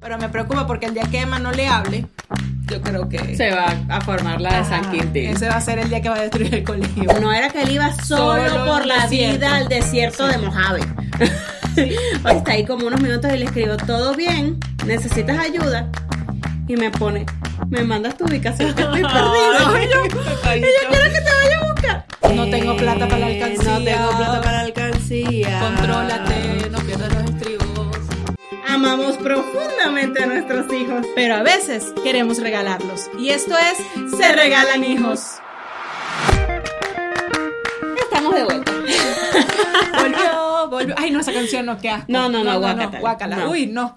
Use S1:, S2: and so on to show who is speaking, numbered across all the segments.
S1: Pero me preocupa porque el día que Emma no le hable, yo creo que...
S2: Se va a formar la de San Quintín.
S1: Ese va a ser el día que va a destruir el colegio.
S2: No era que él iba solo,
S1: Solo
S2: por la
S1: desierto.
S2: vida al desierto de Mojave. Hoy está ahí como unos minutos y le escribo, todo bien, necesitas ayuda. Y me pone, me mandas tu ubicación que estoy perdido. Y yo, y yo quiero que te vaya a buscar.
S1: No tengo plata para la
S2: Eh,
S1: alcancía.
S2: No tengo plata para la alcancía.
S1: Contrólate, no pierdas los.
S2: Amamos profundamente a nuestros hijos.
S1: Pero a veces queremos regalarlos. Y esto es Se Regalan Hijos.
S2: Estamos de vuelta.
S1: Volvió, volvió. Ay, no, esa canción no, asco.
S2: No, no, no, guácatela.
S1: guácala.
S2: No.
S1: Uy, no.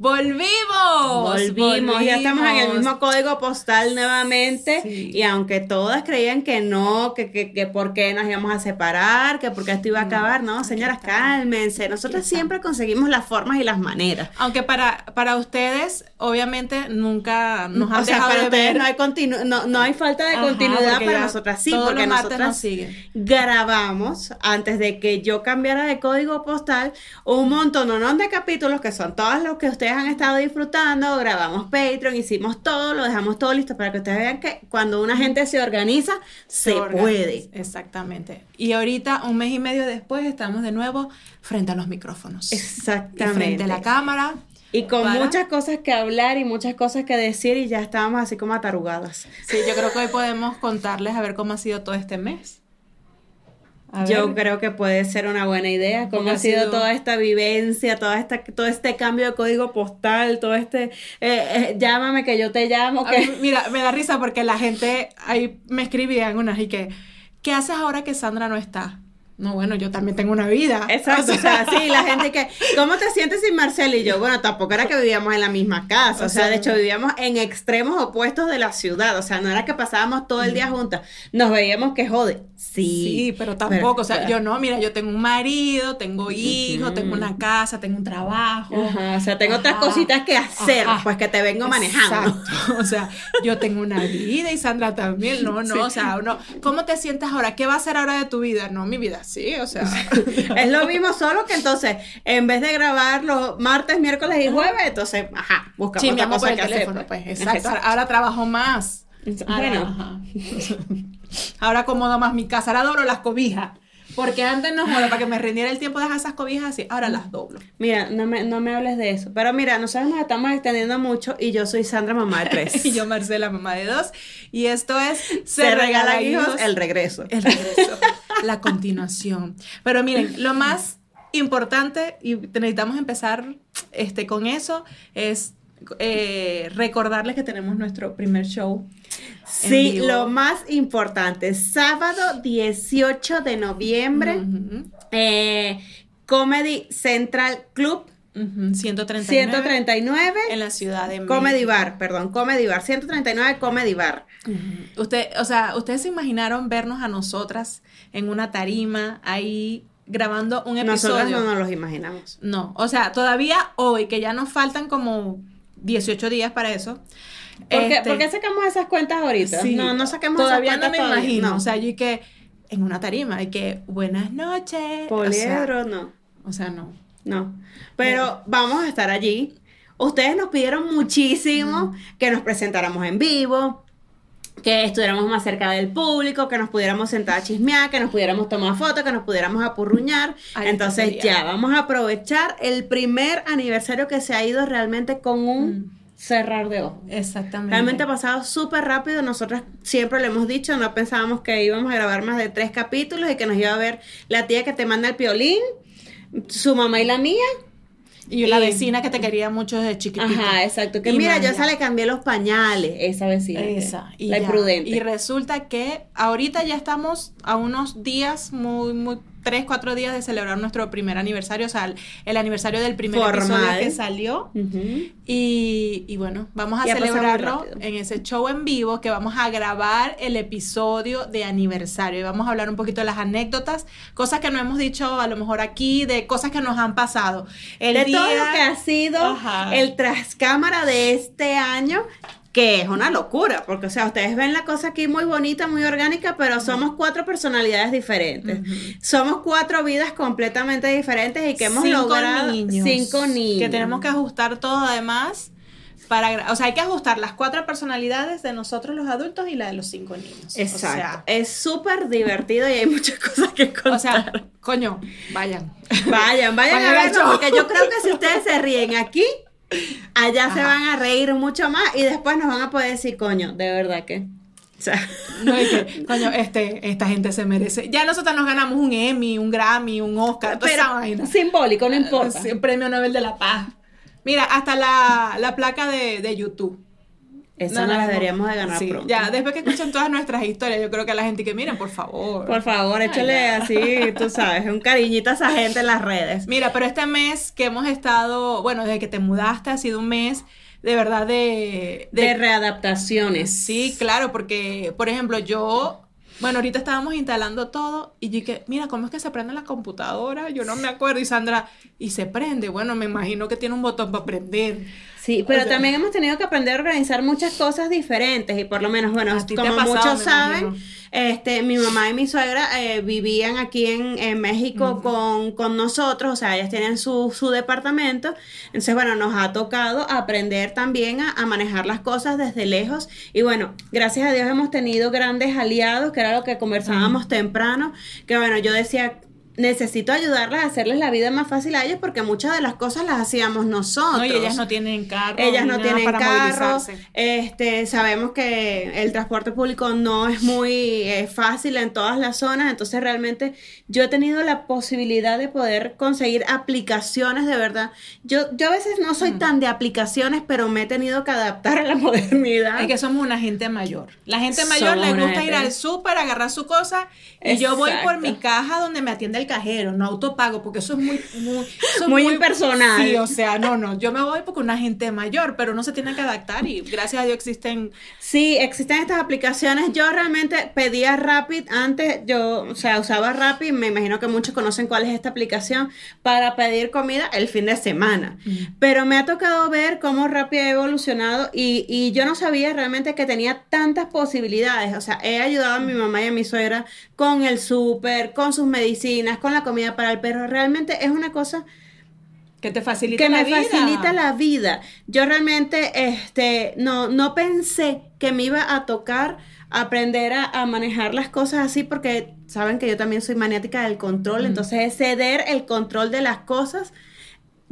S1: ¡Volvimos!
S2: Volvimos, ya estamos en el mismo código postal nuevamente
S1: Sí.
S2: y aunque todas creían que no, que, que, que por qué nos íbamos a separar, que por qué esto iba a acabar, no, señoras, cálmense, nosotros siempre conseguimos las formas y las maneras.
S1: Aunque para, para ustedes, obviamente, nunca nos han
S2: o sea,
S1: dejado
S2: para
S1: de
S2: ustedes
S1: ver.
S2: no hay, continu- no, no hay falta de
S1: Ajá,
S2: continuidad, para nosotras sí, porque nosotras
S1: nos siguen.
S2: grabamos antes de que yo cambiara de código postal un montón de capítulos que son todos los que ustedes han estado disfrutando, grabamos Patreon, hicimos todo, lo dejamos todo listo para que ustedes vean que cuando una gente se organiza, se,
S1: organiza.
S2: puede.
S1: Exactamente. Y ahorita, un mes y medio después, estamos de nuevo frente a los micrófonos. Y
S2: Exactamente.
S1: frente a la cámara.
S2: Y con
S1: para-
S2: muchas cosas que hablar y muchas cosas que decir y ya estábamos así como atarugadas.
S1: Sí, yo creo que hoy podemos contarles a ver cómo ha sido todo este mes. A
S2: Yo
S1: ver.
S2: creo que puede ser una buena idea. Cómo ha sido,
S1: sido-
S2: toda esta vivencia, toda esta, todo este cambio de código postal, todo este eh, eh, llámame que yo te llamo. Que...
S1: mí, mira, me da risa porque la gente ahí me escribían unas y que, ¿qué haces ahora que Sandra no está? No, bueno, yo también tengo una vida.
S2: Exacto, o sea, sí, la gente que, ¿cómo te sientes sin Marcela y yo? Bueno, tampoco era que vivíamos en la misma casa, o, sea, de hecho vivíamos en extremos opuestos de la ciudad, o sea, no era que pasábamos todo el día juntas, nos veíamos que jode, sí,
S1: Sí, pero tampoco, o sea, yo no, mira, yo tengo un marido, tengo hijos, tengo una casa, tengo un trabajo.
S2: Ajá, o sea, tengo otras cositas que hacer,
S1: Ajá.
S2: pues que te vengo manejando.
S1: Exacto. O sea, yo tengo una vida y Sandra también. No, no, o sea, uno, ¿cómo te sientes ahora? ¿Qué va a hacer ahora de tu vida? No, mi vida sí, o sea.
S2: Es lo mismo, solo que entonces, en vez de grabar los martes, miércoles y jueves, entonces, ajá, buscamos
S1: Sí,
S2: otra cosa
S1: por el
S2: que hacer.
S1: teléfono, pues, exacto. Ahora, ahora trabajo más. Ahora,
S2: Bueno,
S1: ajá. Ahora acomodo más mi casa, ahora doblo las cobijas. Porque antes no joda, para que me rindiera el tiempo de dejar esas cobijas así, ahora las doblo.
S2: mira, no me, no me hables de eso. Pero mira, nosotros nos estamos extendiendo mucho y yo soy Sandra, mamá de tres.
S1: Y yo, Marcela, mamá de dos. Y esto es
S2: Se, regalan hijos, el regreso.
S1: el regreso, la continuación. Pero miren, lo más importante, y necesitamos empezar este, con eso, es eh, recordarles que tenemos nuestro primer show.
S2: Sí, lo más importante, sábado 18 de noviembre, eh, Comedy Central Club,
S1: ujú, 139.
S2: 139.
S1: En la ciudad de
S2: Comedy
S1: México.
S2: Bar, perdón, Comedy Bar, 139 Comedy Bar.
S1: Usted, o sea, ustedes se imaginaron vernos a nosotras en una tarima ahí grabando un episodio.
S2: Nosotras no nos los imaginamos.
S1: No, o sea, todavía hoy, que ya nos faltan como 18 días para eso.
S2: ¿Por qué,
S1: este,
S2: por qué sacamos esas cuentas ahorita?
S1: sí,
S2: no, no saquemos
S1: Todavía
S2: esas
S1: no me
S2: cuentas todavía,
S1: imagino.
S2: no.
S1: O sea, yo y que en una tarima, y que buenas noches.
S2: Poliedro, no,
S1: O sea, o sea, no.
S2: no. Pero vamos a estar allí. Ustedes nos pidieron muchísimo que nos presentáramos en vivo, que estuviéramos más cerca del público, que nos pudiéramos sentar a chismear, que nos pudiéramos tomar fotos, que nos pudiéramos apurruñar.
S1: Ay,
S2: Entonces ya, vamos a aprovechar el primer aniversario que se ha ido realmente con un
S1: Mm.
S2: Cerrar de ojos.
S1: Exactamente.
S2: Realmente ha pasado súper rápido. Nosotros siempre lo hemos dicho, no pensábamos que íbamos a grabar más de tres capítulos y que nos iba a ver la tía que te manda el piolín, su mamá y la mía.
S1: Y la vecina que te quería mucho desde chiquitita.
S2: Ajá, exacto. Que
S1: Y
S2: mira, yo
S1: ya.
S2: esa le cambié los pañales, esa vecina.
S1: Esa. Y
S2: la
S1: ya.
S2: imprudente.
S1: Y resulta que ahorita ya estamos a unos días, muy, muy, tres, cuatro días de celebrar nuestro primer aniversario, o sea, el, el aniversario del primer
S2: Formal.
S1: episodio que salió.
S2: Ujú.
S1: Y, y bueno, vamos a celebrarlo en ese show en vivo que vamos a grabar el episodio de aniversario y vamos a hablar un poquito de las anécdotas, cosas que no hemos dicho a lo mejor aquí, de cosas que nos han pasado. El
S2: de
S1: día,
S2: todo lo que ha sido
S1: Ajá.
S2: el trascámara de este año, que es una locura, porque, o sea, ustedes ven la cosa aquí muy bonita, muy orgánica, pero somos cuatro personalidades diferentes. Somos cuatro vidas completamente diferentes y que hemos
S1: cinco
S2: logrado
S1: niños,
S2: cinco niños.
S1: Que tenemos que ajustar todo además. Para, o sea, hay que ajustar las cuatro personalidades de nosotros los adultos y la de los cinco niños.
S2: Exacto. es súper divertido y hay muchas cosas que contar.
S1: O sea, o sea, coño, vayan.
S2: Vayan, vayan
S1: Vayan
S2: a verlo, porque yo creo que si ustedes se ríen aquí, allá se van a reír mucho más y después nos van a poder decir, coño, de verdad que. O sea,
S1: No, y que, coño, este, esta gente se merece. Ya nosotros nos ganamos un Emmy, un Grammy, un Oscar, toda esa vaina.
S2: simbólico, no importa.
S1: Sí, premio Nobel de la Paz. Mira, hasta la, la placa de, de YouTube.
S2: Eso
S1: No,
S2: nos
S1: no,
S2: la
S1: no.
S2: deberíamos de ganar
S1: Sí,
S2: pronto.
S1: Ya, después que escuchan todas nuestras historias, yo creo que a la gente que miren, por favor.
S2: Por favor, échale así, tú sabes, un cariñito a esa gente en las redes.
S1: Mira, pero este mes que hemos estado, bueno, desde que te mudaste ha sido un mes de verdad de...
S2: De readaptaciones.
S1: Sí, claro, porque, por ejemplo, yo, bueno, ahorita estábamos instalando todo y dije, mira, ¿cómo es que se prende la computadora? Yo no me acuerdo. Y Sandra, y se prende. Bueno, me imagino que tiene un botón para prender.
S2: Sí, pero
S1: O sea-
S2: también hemos tenido que aprender a organizar muchas cosas diferentes y por lo menos, bueno, como
S1: pasado,
S2: muchos saben, este, mi mamá y mi suegra eh, vivían aquí en, en México con, con nosotros, o sea, ellas tienen su, su departamento, entonces, bueno, nos ha tocado aprender también a, a manejar las cosas desde lejos. Y bueno, gracias a Dios hemos tenido grandes aliados, que era lo que conversábamos temprano, que bueno, yo decía... Necesito ayudarlas a hacerles la vida más fácil a ellos porque muchas de las cosas las hacíamos nosotros.
S1: No, y ellas no tienen carro.
S2: Ellas no tienen
S1: para
S2: carro. Este, sabemos que el transporte público no es muy eh, fácil en todas las zonas, entonces realmente yo he tenido la posibilidad de poder conseguir aplicaciones de verdad. Yo, yo a veces no soy tan de aplicaciones, pero me he tenido que adaptar a la modernidad.
S1: Es que somos una gente mayor. La gente mayor
S2: Somos
S1: le gusta ir al súper, agarrar su cosa y yo voy por mi caja donde me atiende el cajero, no autopago, porque eso es muy muy, eso es
S2: Muy impersonal.
S1: Sí, o sea, no, no, yo me voy porque una gente mayor, pero uno se tiene que adaptar y gracias a Dios existen
S2: Sí, existen estas aplicaciones. Yo realmente pedía Rapid antes, yo, o sea, usaba Rapid, me imagino que muchos conocen cuál es esta aplicación, para pedir comida el fin de semana. Pero me ha tocado ver cómo Rapid ha evolucionado y, y yo no sabía realmente que tenía tantas posibilidades. O sea, he ayudado a mi mamá y a mi suegra con el súper, con sus medicinas, con la comida para el perro. Realmente es una cosa
S1: que te facilita
S2: que
S1: la
S2: me
S1: vida.
S2: facilita la vida. Yo realmente este, no, no pensé que me iba a tocar aprender a, a manejar las cosas así porque saben que yo también soy maniática del control, entonces es ceder el control de las cosas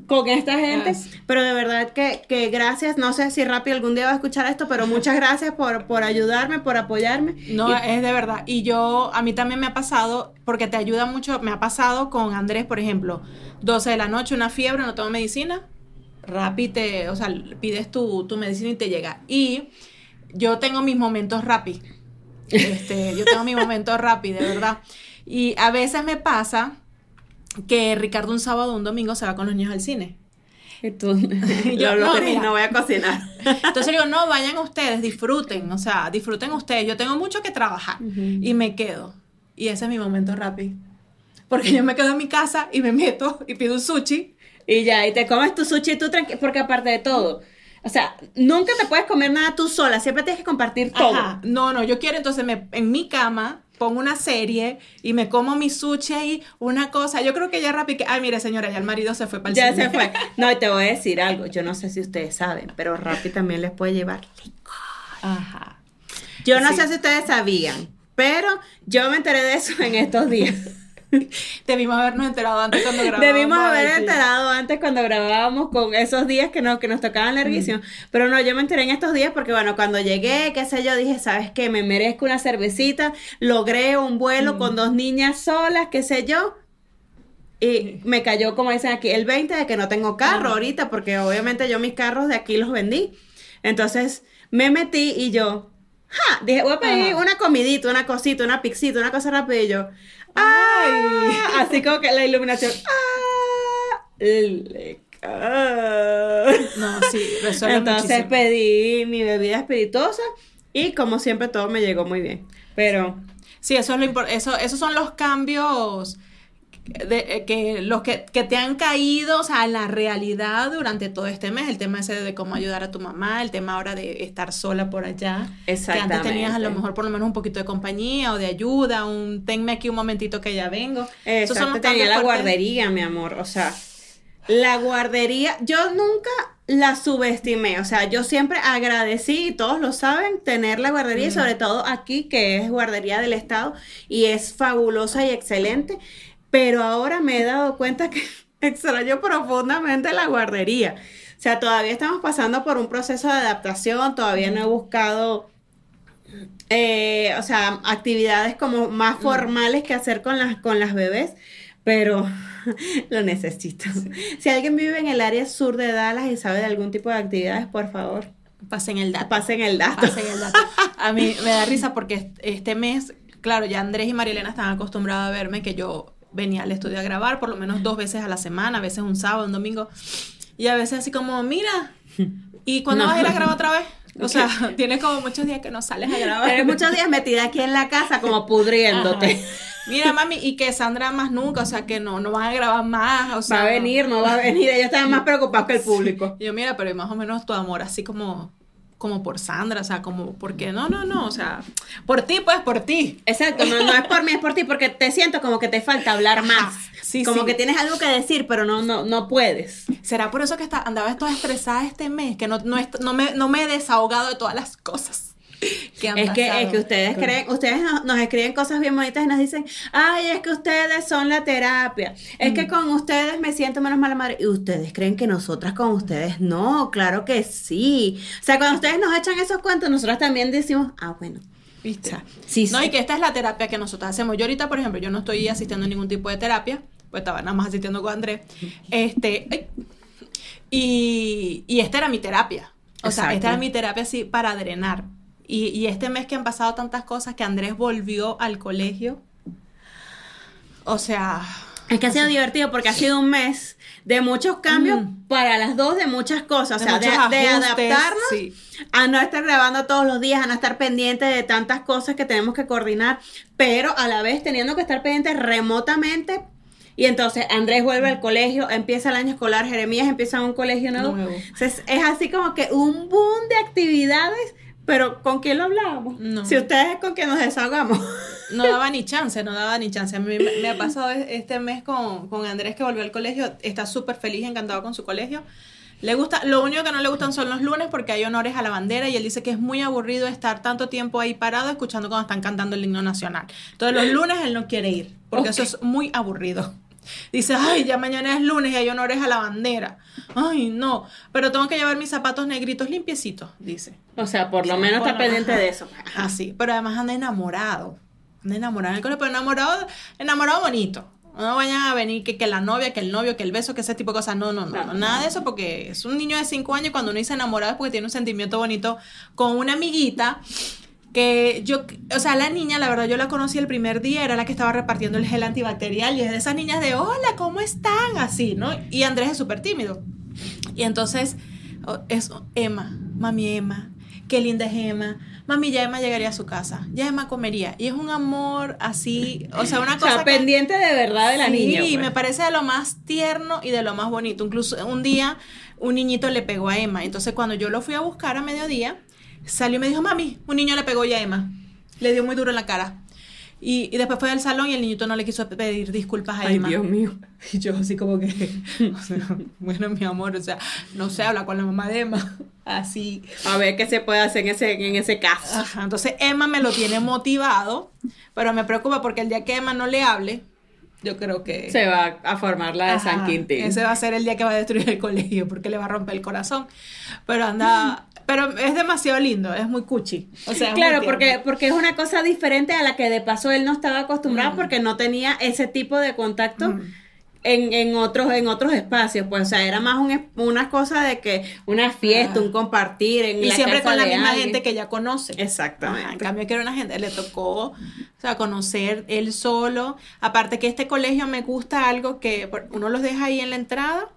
S2: con esta gente, pero de verdad que, que gracias, no sé si Rappi algún día va a escuchar esto, pero muchas gracias por, por ayudarme, por apoyarme.
S1: No,
S2: Y-
S1: es de verdad. Y yo, a mí también me ha pasado, porque te ayuda mucho, me ha pasado con Andrés, por ejemplo, 12 de la noche, una fiebre, no tomo medicina, Rappi te, o sea, pides tu, tu medicina y te llega. Y yo tengo mis momentos Rappi. Este, yo tengo mis momentos Rappi, de verdad. Y a veces me pasa que Ricardo un sábado o un domingo se va con los niños al cine.
S2: tú,
S1: Yo,
S2: lo
S1: no, mira.
S2: no voy a cocinar.
S1: Entonces digo, no, vayan ustedes, disfruten, o sea, disfruten ustedes. Yo tengo mucho que trabajar y me quedo. Y ese es mi momento rápido. Porque yo me quedo en mi casa y me meto y pido un sushi.
S2: Y ya, y te comes tu sushi tú tranquilo, porque aparte de todo, o sea, nunca te puedes comer nada tú sola, siempre tienes que compartir todo.
S1: Ajá. No, no, yo quiero entonces me, en mi cama pongo una serie y me como mi sushi ahí, una cosa. Yo creo que ya rápido, ay, mire señora, ya el marido se fue para el
S2: Ya
S1: cine.
S2: se fue. No, y te voy a decir algo, yo no sé si ustedes saben, pero Rappi también les puede llevar licor.
S1: Ajá.
S2: Yo no
S1: Sí.
S2: sé si ustedes sabían, pero yo me enteré de eso en estos días.
S1: Debimos habernos enterado antes cuando grabábamos.
S2: Debimos haber enterado antes cuando grabábamos con esos días que nos, que nos tocaban larguísimos. Pero no, yo me enteré en estos días porque, bueno, cuando llegué, qué sé yo, dije, ¿sabes qué? Me merezco una cervecita. Logré un vuelo con dos niñas solas, qué sé yo. Y me cayó, como dicen aquí, el 20 de que no tengo carro ahorita, porque obviamente yo mis carros de aquí los vendí. Entonces me metí y yo, ja, dije, voy a pedir
S1: Ajá.
S2: una comidita, una cosita, una pixita, una cosa rápida. Y yo, ¡ay! Así como que la iluminación, ¡ah! Le- ah.
S1: No, sí, resuelve
S2: Entonces
S1: muchísimo.
S2: pedí mi bebida espirituosa y como siempre todo me llegó muy bien. Pero
S1: Sí, eso es lo eso, esos son los cambios de, eh, que los que, que te han caído, o sea, en la realidad durante todo este mes, el tema ese de cómo ayudar a tu mamá, el tema ahora de estar sola por allá, que antes tenías a lo
S2: Exactamente.
S1: mejor por lo menos un poquito de compañía o de ayuda, un tenme aquí un momentito que ya vengo. Esos son los
S2: tenía la
S1: fuertes.
S2: guardería, mi amor. O sea, la guardería, yo nunca la subestimé. O sea, yo siempre agradecí, y todos lo saben, tener la guardería, y sobre todo aquí, que es guardería del Estado, y es fabulosa y excelente. Pero ahora me he dado cuenta que extraño profundamente la guardería. O sea, todavía estamos pasando por un proceso de adaptación, todavía no he buscado eh, o sea, actividades como más formales que hacer con las, con las bebés, pero lo necesito. Si alguien vive en el área sur de Dallas y sabe de algún tipo de actividades, por favor,
S1: Pasen el dato.
S2: pasen el dato.
S1: Pasen el dato. A mí me da risa porque est- este mes, claro, ya Andrés y Marielena están acostumbrados a verme que yo venía al estudio a grabar por lo menos dos veces a la semana, a veces un sábado, un domingo, y a veces así como, mira, ¿y cuándo
S2: No.
S1: vas a ir a grabar otra vez? O sea, tienes como muchos días que no sales a grabar.
S2: Pero muchos días metida aquí en la casa como pudriéndote.
S1: Ajá. Mira, mami, y que Sandra más nunca, o sea, que no, no van a grabar más, o sea.
S2: Va a venir, no va a venir. Ellos están más preocupados que el público.
S1: Y yo, mira, pero más o menos tu amor, así como, como por Sandra, o sea, como, porque no, no, no, o sea, por ti, pues, por ti.
S2: Exacto, no, no es por mí, es por ti, porque te siento como que te falta hablar más.
S1: sí,
S2: como
S1: sí.
S2: que tienes algo que decir, pero no, no, no puedes.
S1: ¿Será por eso que está, andaba toda estresada este mes? Que no, no, no, me, no me he desahogado de todas las cosas que han
S2: Es que, es que ustedes creen, ustedes nos, nos escriben cosas bien bonitas y nos dicen, ay, es que ustedes son la terapia, es
S1: Mm.
S2: que con ustedes me siento menos mala madre. Y ustedes creen que nosotras con ustedes no, claro que sí. O sea, cuando ustedes nos echan esos cuentos, nosotras también decimos, ah, bueno.
S1: ¿Viste?
S2: O sea, sí,
S1: No,
S2: sí.
S1: y que esta es la terapia que nosotros hacemos. Yo ahorita, por ejemplo, yo no estoy asistiendo a ningún tipo de terapia, pues estaba nada más asistiendo con Andrés. Este, ay, y, y esta era mi terapia. O sea, esta era mi terapia así para drenar. Y, y este mes que han pasado tantas cosas, que Andrés volvió al colegio. O sea,
S2: Es que ha sido divertido porque ha sido un mes de muchos cambios para las dos, de muchas cosas. O
S1: Mm. De
S2: sea, de, adaptarnos
S1: sí.
S2: a no estar grabando todos los días, a no estar pendiente de tantas cosas que tenemos que coordinar, pero a la vez teniendo que estar pendiente remotamente. Y entonces Andrés vuelve al colegio, empieza el año escolar, Jeremías empieza un colegio nuevo.
S1: Nuevo.
S2: Entonces es así como que un boom de actividades, pero ¿con quién lo hablábamos?
S1: No.
S2: Si ustedes es con quien nos desahogamos.
S1: no daba ni chance, no daba ni chance. A mí me, me ha pasado este mes con, con Andrés que volvió al colegio, está súper feliz, encantado con su colegio. Le gusta, lo único que no le gustan son los lunes porque hay honores a la bandera y él dice que es muy aburrido estar tanto tiempo ahí parado escuchando cuando están cantando el himno nacional. Entonces los lunes él no quiere ir porque eso es muy aburrido. Dice, ay, ya mañana es lunes y hay honores a la bandera. Ay, no, pero tengo que llevar mis zapatos negritos limpiecitos, dice.
S2: O sea, por lo menos
S1: Por
S2: está pendiente de eso.
S1: Así, pero además anda enamorado. Anda enamorado en el colegio, pero enamorado, enamorado bonito. No vayan a venir que, que la novia, que el novio, que el beso, que ese tipo de cosas. No, no, no, nada de eso porque es un niño de 5 años y cuando uno dice enamorado es porque tiene un sentimiento bonito con una amiguita que yo, o sea, la niña, la verdad, yo la conocí el primer día, era la que estaba repartiendo el gel antibacterial y es de esas niñas de, hola, ¿cómo están? Así, ¿no? Y Andrés es súper tímido. Y entonces, es Emma, mami Emma, qué linda es Emma. Mami, ya Emma llegaría a su casa, ya Emma comería. Y es un amor así, o sea, una
S2: O
S1: cosa
S2: sea,
S1: que-
S2: pendiente de verdad de la
S1: sí,
S2: niña. pues.
S1: me parece de lo más tierno y de lo más bonito. Incluso un día un niñito le pegó a Emma. Entonces cuando yo lo fui a buscar a mediodía, salió y me dijo, mami, un niño le pegó ya a Emma. Le dio muy duro en la cara. Y, y después fue al salón y el niñito no le quiso pedir disculpas a
S2: Ay,
S1: Emma.
S2: Dios mío.
S1: Y yo así como que, o sea, bueno, mi amor, o sea, no se habla con la mamá de Emma. Así.
S2: A ver qué se puede hacer en ese, en ese caso.
S1: Ajá, entonces Emma me lo tiene motivado, pero me preocupa porque el día que Emma no le hable, yo creo que...
S2: Se va a formar la de San Quintín.
S1: Ese va a ser el día que va a destruir el colegio porque le va a romper el corazón. Pero anda, pero es demasiado lindo, es muy cuchi. O sea,
S2: Claro, porque, porque es una cosa diferente a la que de paso él no estaba acostumbrado
S1: Mm.
S2: porque no tenía ese tipo de contacto
S1: Mm.
S2: en, en otros, en otros espacios. Pues, o sea, era más un, una cosa de que una fiesta,
S1: Ah.
S2: un compartir en
S1: y
S2: la
S1: siempre
S2: casa
S1: con la misma
S2: alguien.
S1: gente que ya conoce.
S2: Exactamente.
S1: Ajá, en cambio que era una gente, le tocó, o sea, conocer él solo. Aparte que este colegio me gusta algo que uno los deja ahí en la entrada,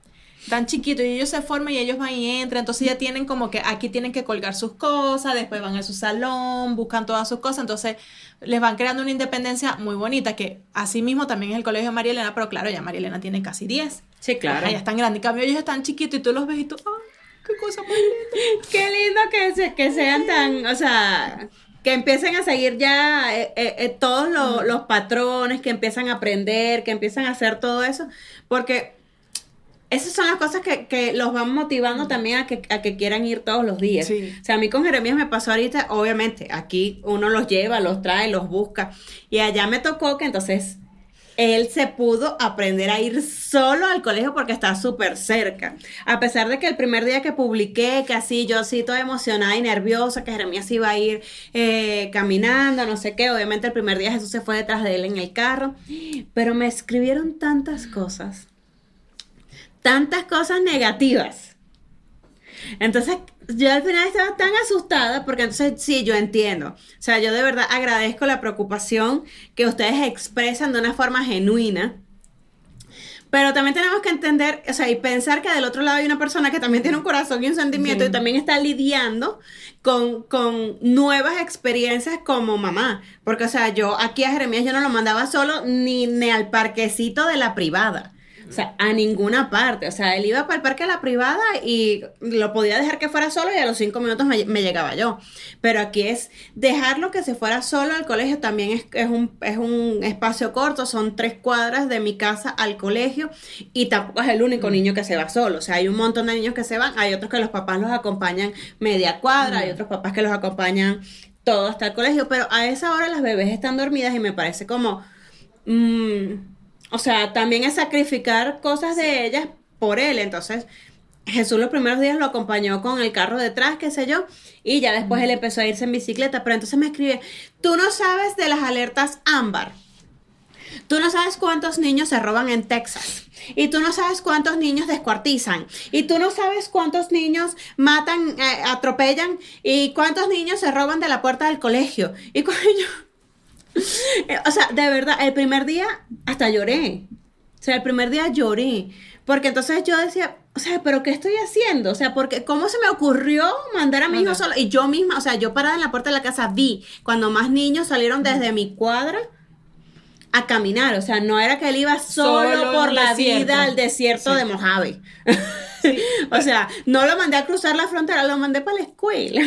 S1: tan chiquitos, y ellos se forman y ellos van y entran, entonces ya tienen como que aquí tienen que colgar sus cosas, después van a su salón, buscan todas sus cosas, entonces les van creando una independencia muy bonita, que así mismo también es el colegio de María Elena, pero claro, ya María Elena tiene casi 10.
S2: Sí, claro.
S1: Ya están grandes, en cambio ellos están chiquitos y tú los ves y tú, ¡ay, qué cosa más linda!
S2: Qué lindo que, se- que sean tan, o sea, que empiecen a seguir ya eh, eh, eh, todos lo- los patrones, que empiezan a aprender, que empiezan a hacer todo eso, porque esas son las cosas que, que los van motivando también a que, a que quieran ir todos los días.
S1: Sí.
S2: O sea, a mí con Jeremías me pasó ahorita, obviamente, aquí uno los lleva, los trae, los busca, y allá me tocó que entonces él se pudo aprender a ir solo al colegio porque está súper cerca. A pesar de que el primer día que publiqué, que así yo así toda emocionada y nerviosa, que Jeremías iba a ir eh, caminando, no sé qué, obviamente el primer día Jesús se fue detrás de él en el carro, pero me escribieron tantas cosas, tantas cosas negativas. Entonces, yo al final estaba tan asustada porque entonces sí, yo entiendo. O sea, yo de verdad agradezco la preocupación que ustedes expresan de una forma genuina. Pero también tenemos que entender, o sea, y pensar que del otro lado hay una persona que también tiene un corazón y un sentimiento
S1: Sí.
S2: y también está lidiando con, con nuevas experiencias como mamá. Porque, o sea, yo aquí a Jeremías yo no lo mandaba solo ni, ni al parquecito de la privada. O sea, a ninguna parte. O sea, él iba para el parque de la privada y lo podía dejar que fuera solo y a los cinco minutos me, me llegaba yo. Pero aquí es dejarlo que se fuera solo al colegio. También es, es, un, es un espacio corto, son tres cuadras de mi casa al colegio y tampoco es el único niño que se va solo. O sea, hay un montón de niños que se van. Hay otros que los papás los acompañan media cuadra, hay otros papás que los acompañan todo hasta el colegio. Pero a esa hora las bebés están dormidas y me parece como... mm, o sea, también es sacrificar cosas de ellas por él. Entonces, Jesús los primeros días lo acompañó con el carro detrás, qué sé yo, y ya después él empezó a irse en bicicleta. Pero entonces me escribe, tú no sabes de las alertas ámbar. Tú no sabes cuántos niños se roban en Texas. Y tú no sabes cuántos niños descuartizan. Y tú no sabes cuántos niños matan, eh, atropellan. Y cuántos niños se roban de la puerta del colegio. Y cuando yo... Eh, O sea, de verdad, el primer día hasta lloré. O sea, el primer día lloré. Porque entonces yo decía, o sea, ¿pero qué estoy haciendo? O sea, porque ¿cómo se me ocurrió mandar a mi hijo solo? Y yo misma, o sea, yo parada en la puerta de la casa vi cuando más niños salieron desde mi cuadra a caminar. O sea, no era que él iba solo, por la
S1: desierto.
S2: vida al desierto
S1: Sí.
S2: de Mojave. o sea, no lo mandé a cruzar la frontera, lo mandé para la escuela.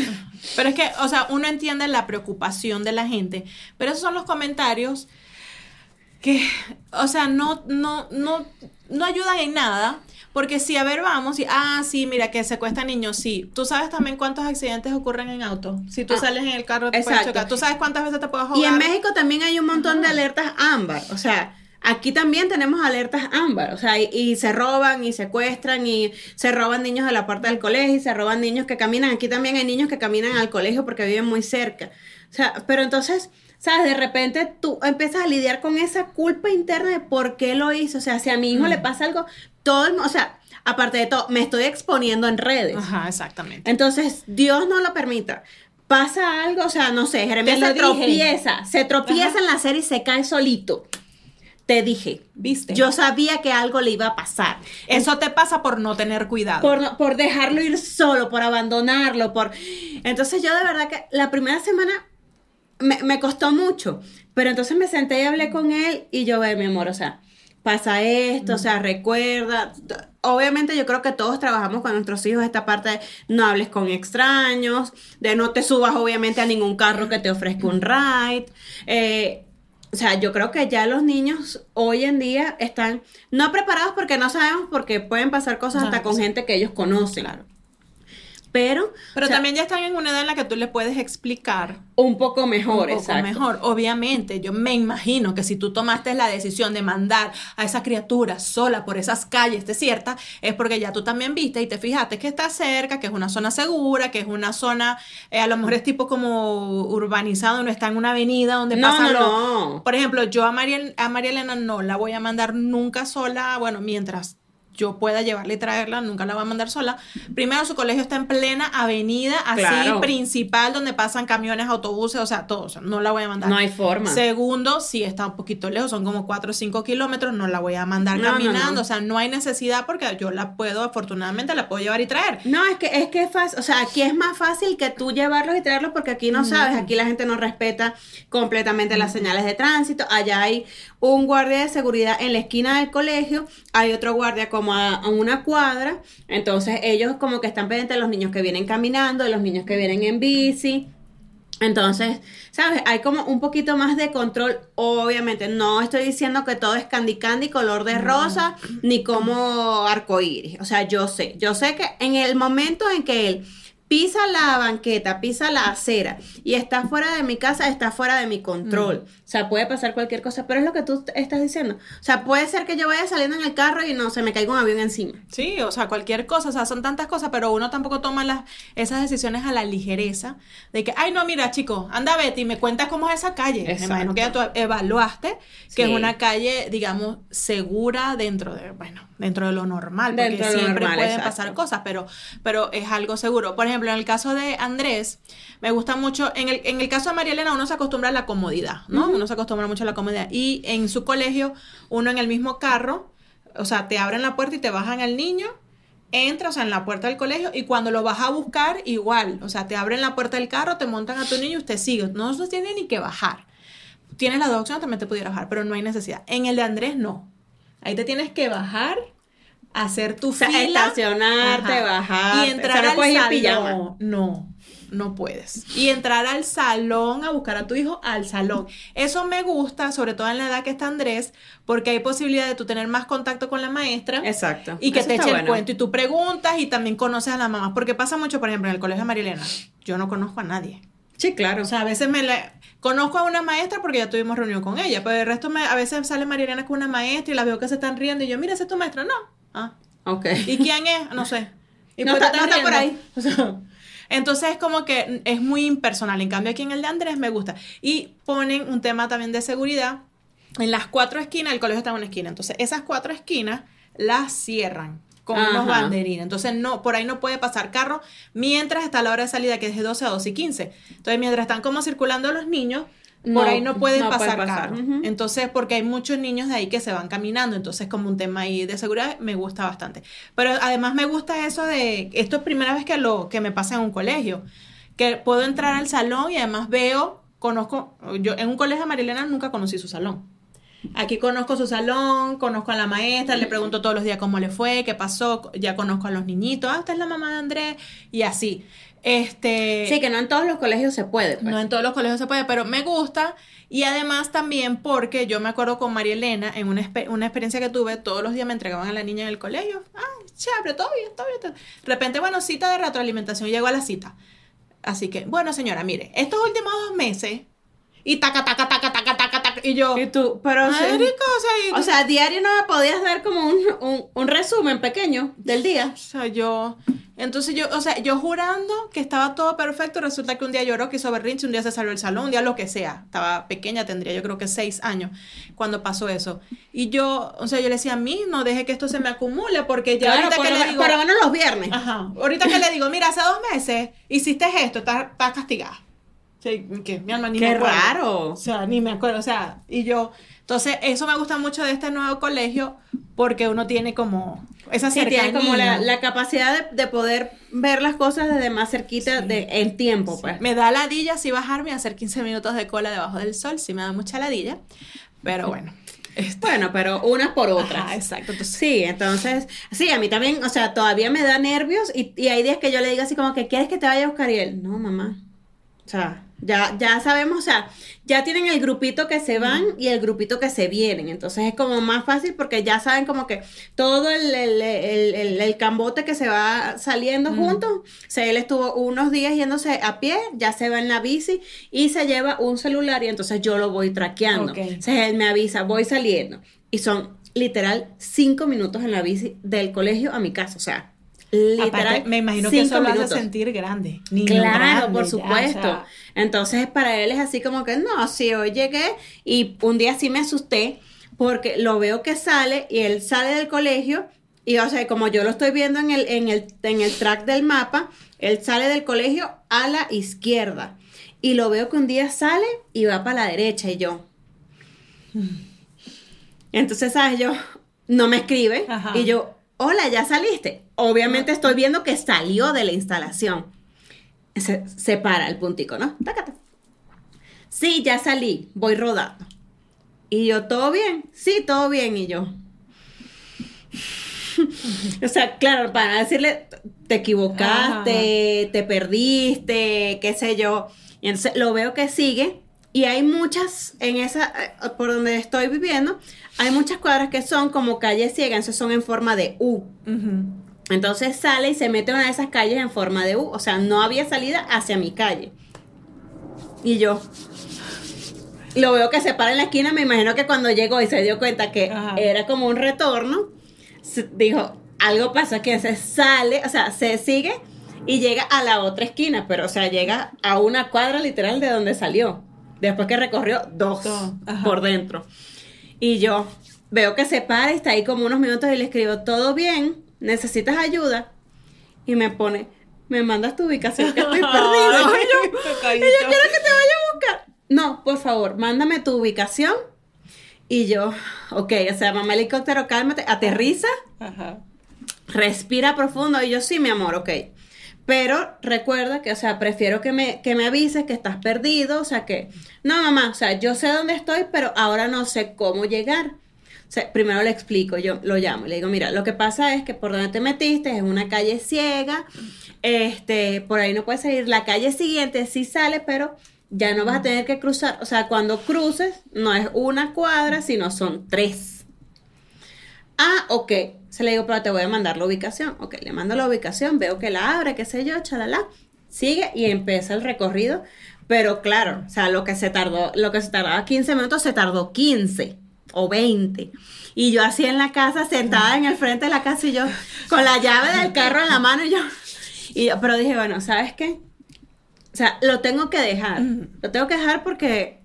S1: Pero es que, o sea, uno entiende la preocupación de la gente, pero esos son los comentarios que, o sea, no, no, no, no ayudan en nada. Porque si, a ver, vamos, y, ah, sí, mira, que secuestran niños, sí. Tú sabes también cuántos accidentes ocurren en auto. Si tú
S2: Ah,
S1: sales en el carro, te puedes
S2: exacto.
S1: chocar. Tú sabes cuántas veces te puedes ahogar.
S2: Y en México también hay un montón de alertas ámbar. O sea, aquí también tenemos alertas ámbar. O sea, y, y se roban y secuestran y se roban niños de la puerta del colegio y se roban niños que caminan. Aquí también hay niños que caminan al colegio porque viven muy cerca. O sea, pero entonces, ¿sabes? De repente tú empiezas a lidiar con esa culpa interna de por qué lo hizo. O sea, si a mi hijo le pasa algo, todo el o sea, aparte de todo, me estoy exponiendo en redes.
S1: Ajá, exactamente.
S2: Entonces, Dios no lo permita. Pasa algo, o sea, no sé, Jeremías se
S1: dije.
S2: tropieza, se tropieza
S1: Ajá.
S2: en la serie y se cae solito. Te dije,
S1: ¿Viste?
S2: yo sabía que algo le iba a pasar.
S1: Eso te pasa por no tener cuidado.
S2: Por, por dejarlo ir solo, por abandonarlo, por... Entonces yo de verdad que la primera semana me, me costó mucho, pero entonces me senté y hablé con él y yo, ve, mi amor, o sea, pasa esto, o sea, recuerda. Obviamente yo creo que todos trabajamos con nuestros hijos esta parte de no hables con extraños, de no te subas obviamente a ningún carro que te ofrezca un ride. Eh, o sea, yo creo que ya los niños hoy en día están no preparados porque no sabemos porque pueden pasar cosas
S1: No,
S2: hasta con
S1: sí.
S2: gente que ellos conocen.
S1: Claro.
S2: Pero...
S1: Pero
S2: o sea,
S1: también ya están en una edad en la que tú le puedes explicar
S2: un poco mejor,
S1: un poco
S2: exacto.
S1: mejor. Obviamente, yo me imagino que si tú tomaste la decisión de mandar a esa criatura sola por esas calles desiertas, es porque ya tú también viste y te fijaste que está cerca, que es una zona segura, que es una zona, eh, a lo mejor es tipo como urbanizado, no está en una avenida donde
S2: No,
S1: pasan
S2: no,
S1: los-
S2: no.
S1: Por ejemplo, yo a María, a María Elena no la voy a mandar nunca sola, bueno, mientras yo pueda llevarla y traerla, nunca la voy a mandar sola. Primero, su colegio está en plena avenida, así
S2: Claro.
S1: principal, donde pasan camiones, autobuses, o sea, todo. O sea, no la voy a mandar.
S2: No hay forma.
S1: Segundo, si está un poquito lejos, son como 4 o 5 kilómetros, no la voy a mandar
S2: No, no,
S1: caminando.
S2: no.
S1: O sea, no hay necesidad porque yo la puedo, afortunadamente, la puedo llevar y traer.
S2: No, es que es que es fácil, o sea, aquí es más fácil que tú llevarlos y traerlos porque aquí no sabes, aquí la gente no respeta completamente las señales de tránsito, allá hay un guardia de seguridad en la esquina del colegio, hay otro guardia como a, a una cuadra, entonces ellos como que están pendientes de los niños que vienen caminando, de los niños que vienen en bici. Entonces, ¿sabes? Hay como un poquito más de control. Obviamente, no estoy diciendo que todo es candy candy, color de rosa, ni como arcoíris. O sea, yo sé, yo sé que en el momento en que él pisa la banqueta, pisa la acera y está fuera de mi casa, está fuera de mi control. O sea, puede pasar cualquier cosa, pero es lo que tú estás diciendo. O sea, puede ser que yo vaya saliendo en el carro y no se me caiga un avión encima.
S1: Sí, o sea, cualquier cosa, o sea, son tantas cosas, pero uno tampoco toma las, esas decisiones a la ligereza de que, ay, no, mira, chico, anda, Betty, y me cuentas cómo es esa calle. Me imagino que ya tú evaluaste que es una calle, digamos, segura dentro de, bueno, dentro de lo normal, porque
S2: Dentro
S1: siempre
S2: normal,
S1: pueden
S2: exacto.
S1: pasar cosas, pero, pero es algo seguro. Por ejemplo, en el caso de Andrés, me gusta mucho, en el, en el caso de María Elena, uno se acostumbra a la comodidad, ¿no? Uno se acostumbra mucho a la comodidad. Y en su colegio, uno en el mismo carro, o sea, te abren la puerta y te bajan al niño, entras, o sea, en la puerta del colegio, y cuando lo vas a buscar, igual, o sea, te abren la puerta del carro, te montan a tu niño y usted sigue. No se tiene ni que bajar. Tienes las dos opciones, también te pudiera bajar, pero no hay necesidad. En el de Andrés, no. Ahí te tienes que bajar, hacer tu
S2: O sea,
S1: fila.
S2: estacionarte, bajar.
S1: Y entrar
S2: o sea, no
S1: al salón.
S2: pijama.
S1: No, no puedes. Y entrar al salón a buscar a tu hijo al salón. Eso me gusta, sobre todo en la edad que está Andrés, porque hay posibilidad de tú tener más contacto con la maestra.
S2: Exacto.
S1: Y que
S2: Eso
S1: te eche el
S2: bueno.
S1: cuento y tú preguntas y también conoces a las mamás. Porque pasa mucho, por ejemplo, en el colegio de Marilena. Yo no conozco a nadie.
S2: Sí, claro.
S1: O sea, a veces me la... Conozco a una maestra porque ya tuvimos reunión con ella, pero el resto me... a veces sale Marilena con una maestra y la veo que se están riendo y yo, mira, esa es tu maestra. No. Ah,
S2: ok.
S1: ¿Y quién es? No sé. ¿Y
S2: No está- no está por
S1: riendo? O sea, entonces es como que es muy impersonal. En cambio, aquí en el de Andrés me gusta. Y ponen un tema también de seguridad. En las cuatro esquinas, el colegio está en una esquina. Entonces, esas cuatro esquinas las cierran con unos banderines. Entonces, no, por ahí no puede pasar carro mientras está la hora de salida, que es de 12 a 12 y 15. Entonces, mientras están como circulando los niños, por
S2: No,
S1: ahí no pueden
S2: no
S1: pasar. Entonces, porque hay muchos niños de ahí que se van caminando, entonces como un tema ahí de seguridad me gusta bastante. Pero además me gusta eso de, esto es primera vez que lo que me pasa en un colegio, que puedo entrar al salón y además veo, conozco, yo en un colegio de Marilena nunca conocí su salón. Aquí conozco su salón, conozco a la maestra, le pregunto todos los días cómo le fue, qué pasó, ya conozco a los niñitos, ah, esta es la mamá de Andrés, y así. Este,
S2: Sí, que no en todos los colegios se puede. pues.
S1: no en todos los colegios se puede, pero me gusta. Y además también porque yo me acuerdo con María Elena, en una, una experiencia que tuve, todos los días me entregaban a la niña en el colegio. Ah, chévere, todo bien, todo bien. todo bien. De repente, bueno, cita de retroalimentación, llego a la cita. Así que, bueno, señora, mire, estos últimos dos meses, y taca, taca, taca, taca, taca, y yo,
S2: Y tú, pero sí.
S1: o sea, y-
S2: O sea, diario no me podías dar como un, un, un resumen pequeño del día.
S1: O sea, yo. Entonces yo, o sea, yo jurando que estaba todo perfecto, resulta que un día lloró, quiso berrinche, un día se salió el salón, un día lo que sea. Estaba pequeña, tendría yo creo que seis años cuando pasó eso. Y yo, o sea, yo le decía a mí, no deje que esto se me acumule, porque ya
S2: Claro,
S1: ahorita
S2: por,
S1: que
S2: lo
S1: le digo.
S2: por lo menos los viernes.
S1: Ajá. Ahorita que le digo, mira, hace dos meses hiciste esto, estás estás castigada. Sí, que mi alma ni
S2: Qué
S1: me acuerdo.
S2: raro.
S1: O sea, ni me acuerdo. O sea, y yo. Entonces, eso me gusta mucho de este nuevo colegio porque uno tiene como esa
S2: Sí,
S1: cercanía.
S2: tiene como la, la capacidad de, de poder ver las cosas desde más cerquita de, en tiempo, pues.
S1: Me da ladilla si bajarme a hacer 15 minutos de cola debajo del sol, sí me da mucha ladilla, pero bueno. este-
S2: Bueno, pero unas por otras.
S1: Ajá, exacto. Entonces,
S2: Sí, entonces, sí, a mí también, o sea, todavía me da nervios y, y hay días que yo le digo así como que, ¿quieres que te vaya a buscar? Y él, no, mamá. O sea, ya, ya sabemos, o sea, ya tienen el grupito que se van y el grupito que se vienen. Entonces es como más fácil porque ya saben como que todo el, el, el, el cambote que se va saliendo juntos. O sea, él estuvo unos días yéndose a pie, ya se va en la bici y se lleva un celular y entonces yo lo voy traqueando. Entonces él me avisa, voy saliendo. Y son literal cinco minutos en la bici del colegio a mi casa. O sea, literal.
S1: me imagino que eso lo hace sentir grande.
S2: claro, por supuesto. Entonces, para él es así como que, no, sí, hoy llegué y un día sí me asusté porque lo veo que sale y él sale del colegio y, o sea, como yo lo estoy viendo en el, en el, en el track del mapa, él sale del colegio a la izquierda y lo veo que un día sale y va para la derecha y yo. Entonces, ¿sabes? Yo no me escribe y yo, hola, ya saliste. Obviamente estoy viendo que salió de la instalación. Se, para el puntico, ¿no? Tácate. Sí, ya salí, voy rodando. Y yo, ¿todo bien? Sí, todo bien. Y yo. o sea, claro, para decirle, te equivocaste, te perdiste, qué sé yo. Y entonces lo veo que sigue. Y hay muchas, en esa, eh, por donde estoy viviendo, hay muchas cuadras que son como calles ciegas, entonces son en forma de U. Entonces sale y se mete en una de esas calles en forma de U. O sea, no había salida hacia mi calle. Y yo lo veo que se para en la esquina. Me imagino que cuando llegó y se dio cuenta que era como un retorno, dijo, algo pasó que se sale, o sea, se sigue y llega a la otra esquina, pero o sea, llega a una cuadra literal de donde salió. Después que recorrió dos por dentro. Y yo veo que se para y está ahí como unos minutos y le escribo, ¿todo bien? ¿Necesitas ayuda? Y me pone, me mandas tu ubicación que estoy perdido. y, yo, quiero que te vaya a buscar. No, por favor, mándame tu ubicación. Y yo, ok, o sea, mamá helicóptero, cálmate, aterriza, respira profundo. Y yo, sí, mi amor, ok. Pero recuerda que, o sea, prefiero que me, que me avises que estás perdido, o sea, que, no, mamá, o sea, yo sé dónde estoy, pero ahora no sé cómo llegar primero le explico, yo lo llamo, le digo, mira, lo que pasa es que por donde te metiste es una calle ciega, este, por ahí no puedes salir, la calle siguiente sí sale, pero ya no vas a tener que cruzar, o sea, cuando cruces no es una cuadra, sino son tres. Ah, ok. Se le digo, pero te voy a mandar la ubicación. Ok, le mando la ubicación, veo que la abre, qué sé yo, chalala. Sigue y empieza el recorrido. Pero claro, o sea, lo que se tardó, lo que se tardaba 15 minutos, se tardó 15 o 20. Y yo así en la casa, sentada en el frente de la casa y yo con la llave del carro en la mano y yo, y pero dije, bueno, ¿sabes qué? O sea, lo tengo que dejar. Lo tengo que dejar porque,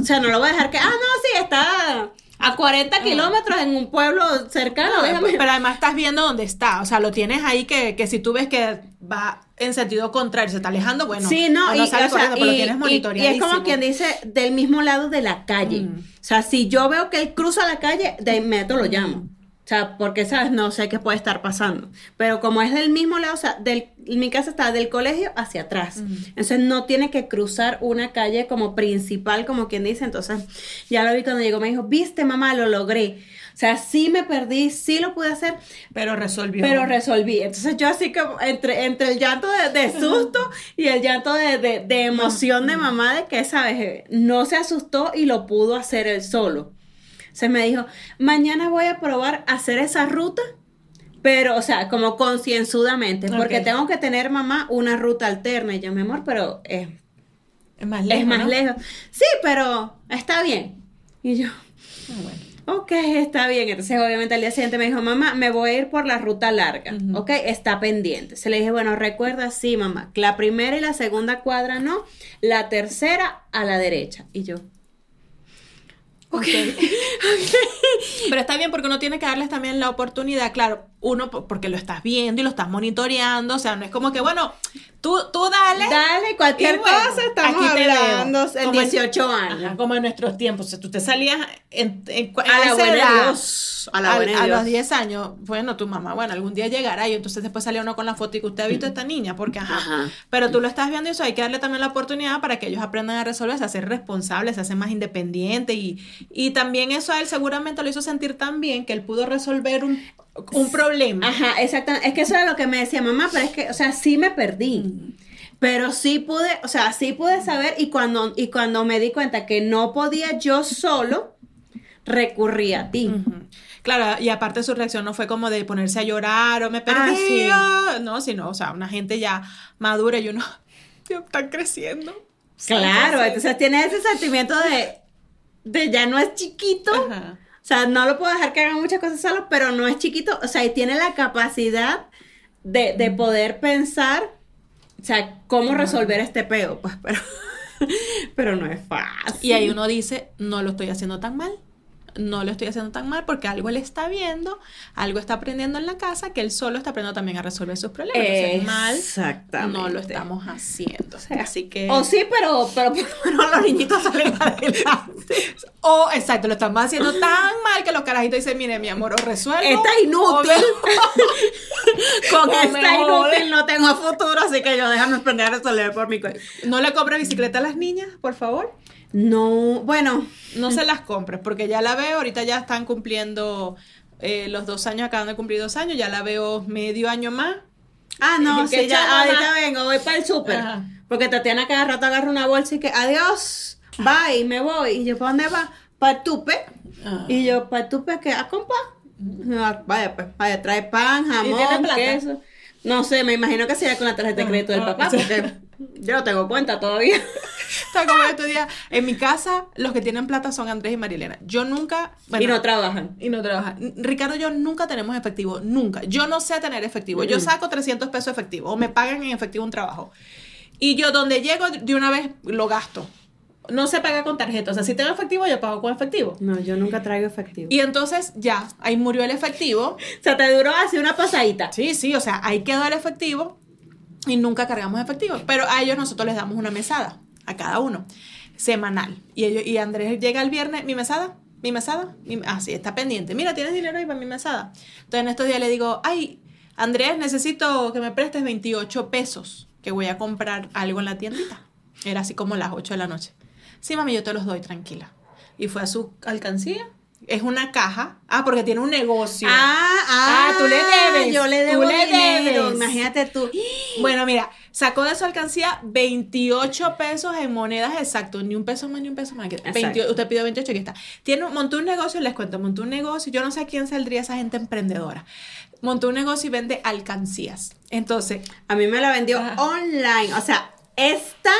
S2: o sea, no lo voy a dejar que, ah, no, sí, está a 40 kilómetros en un pueblo cercano.
S1: pero además estás viendo dónde está. O sea, lo tienes ahí que, que si tú ves que va en sentido contrario, se está alejando, bueno,
S2: sí, no, y, lo tienes monitoreado. Y, es como quien dice, del mismo lado de la calle. Mm. O sea, si yo veo que él cruza la calle, de inmediato lo llamo. O sea, porque, ¿sabes? No sé qué puede estar pasando. Pero como es del mismo lado, o sea, del, mi casa está del colegio hacia atrás. Entonces no tiene que cruzar una calle como principal, como quien dice. Entonces ya lo vi cuando llegó, me dijo, viste mamá, lo logré. O sea, sí me perdí, sí lo pude hacer.
S1: Pero resolvió.
S2: Pero resolví. Entonces yo así como entre, entre el llanto de, susto y el llanto de, de, emoción de mamá de que, ¿sabes? No se asustó y lo pudo hacer él solo. Se me dijo, mañana voy a probar hacer esa ruta, pero, o sea, como concienzudamente, porque tengo que tener, mamá, una ruta alterna. Y yo, mi amor, pero es,
S1: es más lejos.
S2: Es más lejos. Sí, pero está bien. Y yo, ah, ok, está bien. Entonces, obviamente, al día siguiente me dijo, mamá, me voy a ir por la ruta larga. Ok, está pendiente. Se le dije, bueno, recuerda, sí, mamá, la primera y la segunda cuadra no, la tercera a la derecha. Y yo,
S1: Okay. Pero está bien porque uno tiene que darles también la oportunidad, claro, uno porque lo estás viendo y lo estás monitoreando, o sea, no es como que, bueno, tú, tú dale.
S2: Dale, cualquier cosa, estamos aquí hablando en 18 años.
S1: como en nuestros tiempos, o sea, tú te salías en,
S2: a, la buena
S1: a, la a, los 10 años, bueno, tu mamá, bueno, algún día llegará y entonces después salió uno con la foto y que usted ha visto a esta niña, porque ajá, pero tú lo estás viendo y eso hay que darle también la oportunidad para que ellos aprendan a resolverse, a ser responsables, a ser más independientes y, y también eso a él seguramente lo hizo sentir tan bien que él pudo resolver un, un problema.
S2: Ajá, exactamente. Es que eso era lo que me decía mamá, pero es que, o sea, sí me perdí. Pero sí pude, o sea, sí pude saber y cuando, y cuando me di cuenta que no podía yo solo, recurrí a ti.
S1: Claro, y aparte su reacción no fue como de ponerse a llorar o me perdí,
S2: sí.
S1: ah, no, sino, o sea, una gente ya madura y uno, están creciendo.
S2: Claro, entonces tiene ese sentimiento de, de ya no es chiquito.
S1: Ajá.
S2: O sea, no lo puedo dejar que haga muchas cosas solo, pero no es chiquito. O sea, y tiene la capacidad de, de poder pensar, o sea, cómo resolver este peo. Pues, pero, pero no es fácil.
S1: Y ahí uno dice, no lo estoy haciendo tan mal. No lo estoy haciendo tan mal porque algo él está viendo, algo está aprendiendo en la casa, que él solo está aprendiendo también a resolver sus problemas. Entonces, mal
S2: Exactamente.
S1: no lo estamos haciendo. Así que...
S2: O sí, pero, pero los niñitos salen adelante.
S1: O, exacto, lo estamos haciendo tan mal que los carajitos dicen, mire, mi amor, o resuelvo.
S2: Está
S1: o
S2: inútil. Con
S1: o
S2: esta inútil no tengo futuro, así que yo déjame aprender a resolver por mi cuenta.
S1: No le compre bicicleta a las niñas, por favor.
S2: No, bueno,
S1: No se las compres, porque ya la veo, ahorita ya están cumpliendo eh, los dos años, acaban de cumplir dos años, ya la veo medio año más.
S2: Ah, no,
S1: ¿Qué
S2: sí, ya, ahorita vengo, voy para el súper. Porque Tatiana cada rato agarra una bolsa y que, adiós, bye, me voy. Y yo, ¿para dónde va? Para el tupe.
S1: Ah.
S2: Y yo, ¿para el tupe qué? ¿A comprar? Ah, vaya, pues, vaya, trae pan, jamón, queso. No sé, me imagino que sería con la tarjeta de crédito del
S1: Ah,
S2: papá, porque yo no tengo cuenta todavía.
S1: Está como estos días. En mi casa, los que tienen plata son Andrés y Marilena. Yo nunca. bueno,
S2: y no trabajan.
S1: Y no trabaja. N- Ricardo y yo nunca tenemos efectivo, nunca. Yo no sé tener efectivo. Yo saco 300 pesos efectivo o me pagan en efectivo un trabajo. Y yo donde llego de una vez lo gasto. No se paga con tarjeta. O sea, si tengo efectivo, yo pago con efectivo.
S2: No, yo nunca traigo efectivo.
S1: Y entonces ya, ahí murió el efectivo.
S2: o sea, te duró así una pasadita.
S1: Sí, sí, o sea, ahí quedó el efectivo y nunca cargamos efectivo. Pero a ellos nosotros les damos una mesada, a cada uno, semanal. Y, ellos, y Andrés llega el viernes, mi mesada, mi mesada, mi- ah, sí, está pendiente. Mira, tienes dinero ahí para mi mesada. Entonces en estos días le digo, ay, Andrés, necesito que me prestes 28 pesos, que voy a comprar algo en la tiendita. Era así como las 8 de la noche. Sí, mami, yo te los doy, tranquila. Y fue a su alcancía. Es una caja. Ah, porque tiene un negocio.
S2: Ah, ah,
S1: Ah, tú le debes,
S2: Yo le
S1: tú
S2: debo
S1: le
S2: dinero.
S1: debes.
S2: Imagínate tú.
S1: Bueno, mira, sacó de su alcancía 28 pesos en monedas exactos, ni un peso más ni un peso más. Aquí está.
S2: Exacto.
S1: 20 usted pidió 28, aquí está. Tiene, montó un negocio, les cuento, montó un negocio, yo no sé a quién saldría esa gente emprendedora. Montó un negocio y vende alcancías. Entonces,
S2: A mí me la vendió
S1: Ajá.
S2: online. O sea, es tan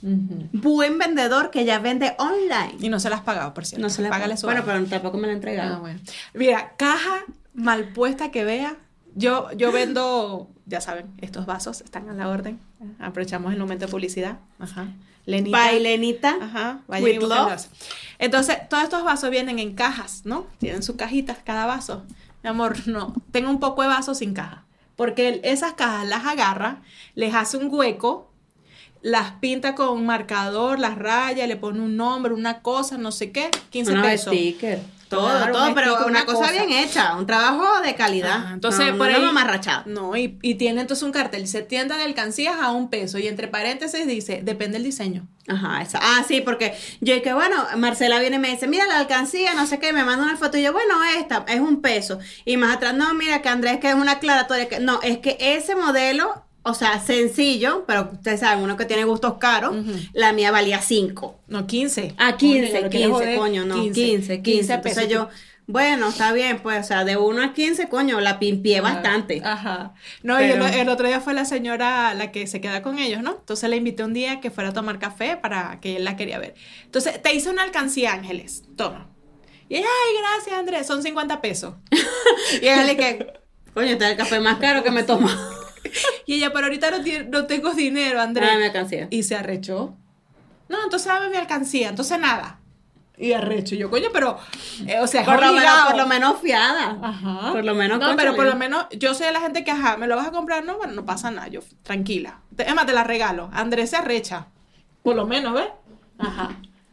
S2: buen vendedor que ya vende online.
S1: y no se las pagado, por cierto.
S2: No se la
S1: Págale su
S2: Bueno, pero tampoco me la ha entregado.
S1: Ah, bueno. Mira, caja mal puesta que vea. Yo, yo vendo, ya saben, estos vasos están a la orden. Aprovechamos el momento de publicidad. Ajá. Lenita.
S2: Bailenita.
S1: Ajá. vayan
S2: With
S1: y
S2: love.
S1: Entonces, todos estos vasos vienen en cajas, ¿no? Tienen sus cajitas cada vaso. Mi amor, no. Tengo un poco de vasos sin caja. Porque esas cajas las agarra, les hace un hueco, las pinta con un marcador, las raya, le pone un nombre, una cosa, no sé qué, 15
S2: Unos
S1: pesos.
S2: stickers. Todo,
S1: Claro,
S2: todo,
S1: un
S2: pero
S1: sticker,
S2: una
S1: una
S2: cosa,
S1: cosa.
S2: bien hecha, un trabajo de calidad.
S1: Ajá, entonces,
S2: no,
S1: por
S2: no
S1: ahí.
S2: amarrachado.
S1: No, y, y tiene entonces un cartel, se tienda de alcancías a un peso, y entre paréntesis dice, depende del diseño.
S2: Ajá, esa. Ah, sí, porque yo que bueno, Marcela viene y me dice, mira la alcancía, no sé qué, me manda una foto y yo, bueno, esta es un peso. Y más atrás, no, mira que Andrés que es una aclaratoria, que no, es que ese modelo, o sea, sencillo, pero ustedes saben, uno que tiene gustos caros, la mía valía 5.
S1: No, 15.
S2: Ah,
S1: Coño,
S2: 15,
S1: ya lo quieres
S2: 15,
S1: joder.
S2: coño, no, 15, 15. Entonces
S1: pesos.
S2: yo, bueno, está bien, pues, o sea, de 1 a 15, coño, la pimpié bastante.
S1: Ajá. No, y el, el otro día fue la señora la que se queda con ellos, ¿no? Entonces le invité un día que fuera a tomar café para que él la quería ver. Entonces, te hice una alcancía, Ángeles. Toma. Y ella, ay, gracias, Andrés, son 50 pesos.
S2: Y él que, coño, este es el café más caro que me toma.
S1: Y ella, pero ahorita no, tiene- no tengo dinero, Andrés.
S2: Dame alcancía.
S1: Y se arrechó. No, entonces dame mi alcancía, entonces nada. Y arrecho. Y yo, coño, pero, eh, o sea,
S2: Por lo, menos,
S1: obligado.
S2: por lo menos fiada.
S1: Ajá.
S2: Por lo menos,
S1: No, pero por lo menos yo soy de la gente que, ajá, ¿me lo vas a comprar? No, bueno, no pasa nada, yo, tranquila. Es más, te la regalo. Andrés se arrecha. Por lo menos, ¿ves? Ajá.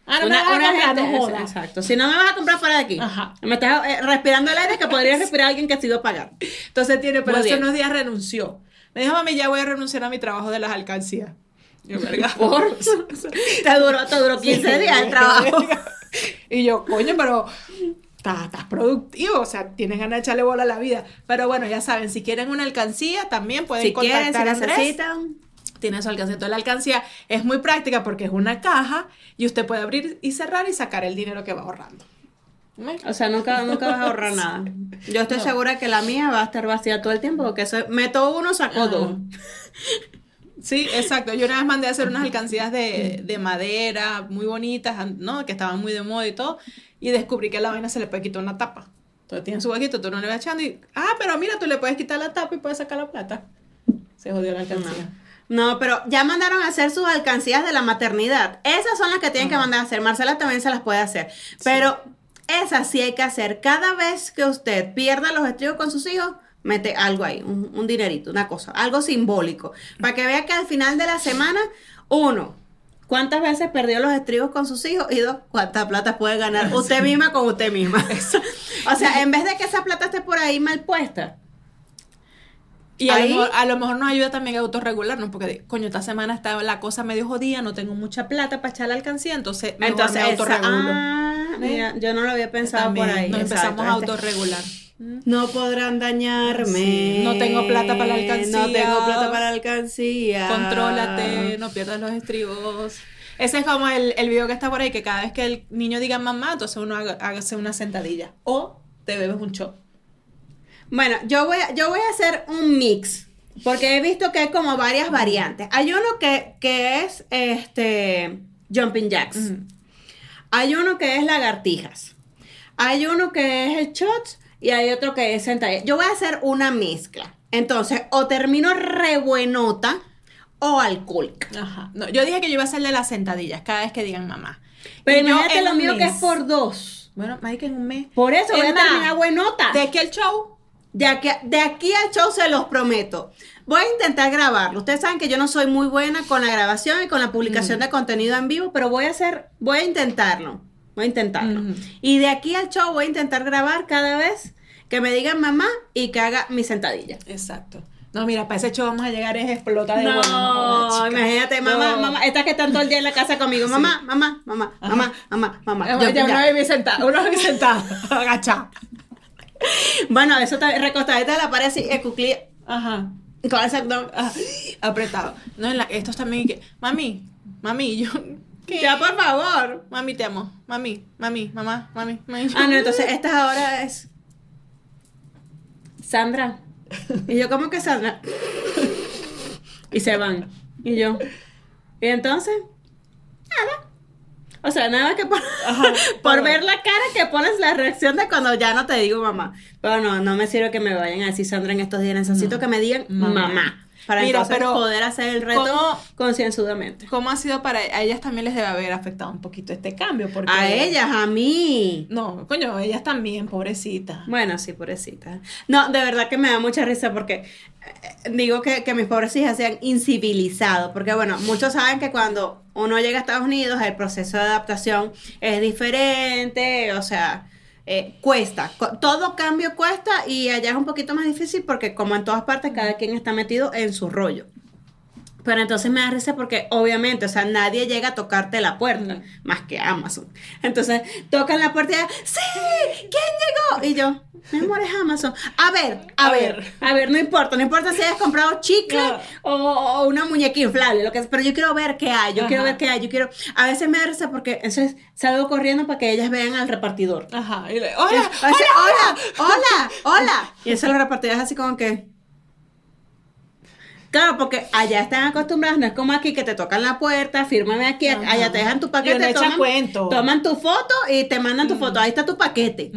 S1: Ah, no me
S2: Una,
S1: vas a
S2: una
S1: comprar,
S2: gente-
S1: no jodas.
S2: Exacto. Si no me vas a comprar fuera de aquí,
S1: Ajá.
S2: me estás eh, respirando el aire que podría respirar alguien que ha sido pagar.
S1: Entonces tiene, pero hace unos días renunció. Me dijo, mami, ya voy a renunciar a mi trabajo de las alcancías. Yo, verga.
S2: Por- te duró, te duró 15 días el trabajo.
S1: y yo, coño, pero estás, productivo, o sea, tienes ganas de echarle bola a la vida. Pero bueno, ya saben, si quieren una alcancía, también pueden
S2: Si quieren, si
S1: contactar a Andrés.
S2: necesitan.
S1: tiene su alcancía. Entonces la alcancía es muy práctica porque es una caja y usted puede abrir y cerrar y sacar el dinero que va ahorrando.
S2: O sea, nunca, nunca vas a ahorrar nada. Yo estoy segura que la mía va a estar vacía todo el tiempo porque eso, meto uno, saco dos.
S1: Sí, exacto. Yo una vez mandé a hacer unas alcancías de, de madera muy bonitas, ¿no? Que estaban muy de moda y todo. Y descubrí que a la vaina se le puede quitar una tapa. Entonces tiene su huequito, tú no le vas echando y... Ah, pero mira, tú le puedes quitar la tapa y puedes sacar la plata. Se jodió la alcancía.
S2: No, pero ya mandaron a hacer sus alcancías de la maternidad. Esas son las que tienen que mandar a hacer. Marcela también se las puede hacer. Pero esas sí hay que hacer. Cada vez que usted pierda los estribos con sus hijos, mete algo ahí, un, un dinerito, una cosa, algo simbólico. Para que vea que al final de la semana, uno, ¿cuántas veces perdió los estribos con sus hijos? Y dos, ¿cuánta plata puede ganar usted misma con usted misma? o sea, en vez de que esa plata esté por ahí mal puesta.
S1: Y a,
S2: Ahí-
S1: lo mejor, a lo mejor nos ayuda también a autorregularnos, porque, coño, esta semana está la cosa medio jodida, no tengo mucha plata para echar la alcancía, entonces mejor
S2: Entonces,
S1: me autorregulo.
S2: ah, mira, yo no lo había pensado
S1: También
S2: por ahí.
S1: Nos
S2: exacto,
S1: empezamos a
S2: este-
S1: autorregular.
S2: No podrán dañarme.
S1: Sí, no tengo plata para la alcancía.
S2: No tengo plata para la alcancía.
S1: Contrólate, no pierdas los estribos. Ese es como el, el video que está por ahí, que cada vez que el niño diga mamá, entonces uno haga, hágase una sentadilla. O te bebes un shot.
S2: Bueno, yo voy, a, yo voy a hacer un mix. Porque he visto que hay como varias variantes. Hay uno que, que es este jumping jacks. Hay uno que es lagartijas. Hay uno que es el shots y hay otro que es sentadilla. Yo voy a hacer una mezcla. Entonces, o termino re buenota o alcohólica.
S1: Ajá. No, yo dije que yo iba a hacerle las sentadillas cada vez que digan mamá.
S2: Pero imagínate lo mío que es por dos.
S1: Bueno, marica, en un mes.
S2: Por eso voy a
S1: más,
S2: terminar buenota.
S1: De aquí al show.
S2: De aquí, de aquí al show se los prometo. Voy a intentar grabarlo. Ustedes saben que yo no soy muy buena con la grabación y con la publicación de contenido en vivo, pero voy a hacer, voy a intentarlo. Voy a intentarlo. Y de aquí al show voy a intentar grabar cada vez que me digan mamá y que haga mi sentadilla.
S1: Exacto. No, mira, para ese show vamos a llegar es explota de
S2: No,
S1: bueno,
S2: imagínate, mamá,
S1: No.
S2: mamá, estas que están todo el día en la casa conmigo, mamá, mamá, mamá, mamá, mamá, mamá.
S1: Ya,
S2: Yo-
S1: ya,
S2: ya.
S1: una vez sentada, una vez sentada, agachada.
S2: Bueno, eso está recostadita de la pared así, cuclilla,
S1: Ajá.
S2: con ese abdomen.
S1: Ah, apretado. No, en la, estos también que, mami, mami, yo, ¿qué?
S2: Ya, por favor.
S1: Mami, te amo. Mami, mami, mamá, mami, mami.
S2: Ah, no, entonces esta ahora es Sandra. Y yo, ¿cómo que Sandra? Y se van. Y yo, ¿y entonces? Nada. O sea, nada que por, por ver la cara que pones la reacción de cuando ya no te digo mamá. Pero no, no me sirve que me vayan a decir Sandra en estos días. Necesito que me digan
S1: Mamá.
S2: mamá. Para
S1: Mira,
S2: entonces
S1: pero
S2: poder hacer el reto
S1: ¿cómo-
S2: concienzudamente.
S1: ¿Cómo ha sido para a ellas también les debe haber afectado un poquito este cambio? Porque
S2: A ellas, a mí.
S1: No, coño, ellas también, pobrecita.
S2: Bueno, sí, pobrecita. No, de verdad que me da mucha risa porque eh, digo que, que mis pobres hijas se han incivilizado. Porque, bueno, muchos saben que cuando uno llega a Estados Unidos, el proceso de adaptación es diferente, o sea, eh, cuesta. Todo cambio cuesta y allá es un poquito más difícil porque, como en todas partes, cada quien está metido en su rollo. Pero entonces me da risa porque obviamente, o sea, nadie llega a tocarte la puerta, más que Amazon. Entonces tocan la puerta y ¡Sí! ¿Quién llegó? Y yo, mi amor, es Amazon. A ver, a,
S1: A
S2: ver,
S1: ver.
S2: a ver, no importa, no importa si hayas comprado chicle
S1: Claro.
S2: o, o una muñeca inflable, lo que pero yo quiero ver qué hay, yo
S1: Ajá.
S2: quiero ver qué hay, yo quiero, a veces me da risa porque entonces salgo corriendo para que ellas vean al repartidor.
S1: Ajá. y le-
S2: Y
S1: hola,
S2: es- o sea, hola, hola, hola. Y eso los repartidores así como que. Claro, porque allá están acostumbrados, no es como aquí que te tocan la puerta, fírmame aquí,
S1: Ajá.
S2: allá te dejan tu paquete,
S1: echa
S2: toman,
S1: cuento.
S2: toman tu foto y te mandan tu foto, ahí está tu paquete.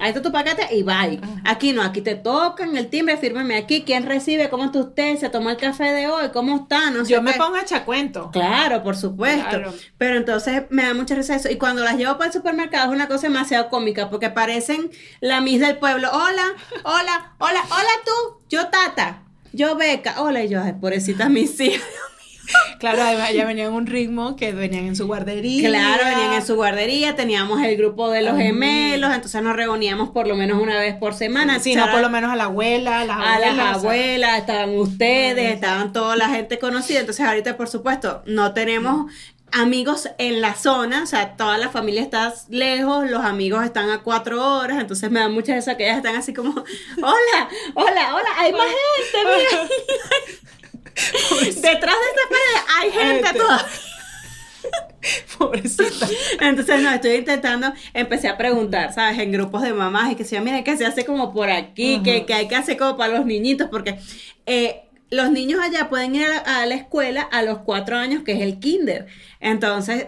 S2: Ahí está tu paquete y bye. Aquí no, aquí te tocan el timbre, fírmame aquí, quién recibe, cómo está usted, se tomó el café de hoy, cómo está, no sé
S1: Yo me pongo a echar cuento.
S2: Claro, por supuesto.
S1: Claro.
S2: Pero entonces me da mucha risa eso. Y cuando las llevo para el supermercado es una cosa demasiado cómica porque parecen la Miss del pueblo. Hola, hola, hola, hola tú, yo Tata, yo Beca. Hola, y yo, ay, pobrecita mis hijas.
S1: Claro, además ya venían en un ritmo que venían en su guardería.
S2: Claro, venían en su guardería, teníamos el grupo de los gemelos, entonces nos reuníamos por lo menos una vez por semana.
S1: Sí, no, por lo menos a la abuela, a las
S2: a
S1: abuelas.
S2: las
S1: o sea,
S2: abuelas, estaban ustedes, estaban toda la gente conocida. Entonces, ahorita, por supuesto, no tenemos amigos en la zona, o sea, toda la familia está lejos, los amigos están a cuatro horas, entonces me da mucha risa que ellas están así como, hola, hola, hola, hay más gente, mira. Detrás de esa pared hay gente
S1: Gente.
S2: toda.
S1: Pobrecita.
S2: Entonces, no, estoy intentando, empecé a preguntar, ¿sabes? En grupos de mamás y que se mira, que se hace como por aquí, que, que hay que hacer como para los niñitos, porque eh, los niños allá pueden ir a la, a la escuela a los cuatro años, que es el kinder. Entonces,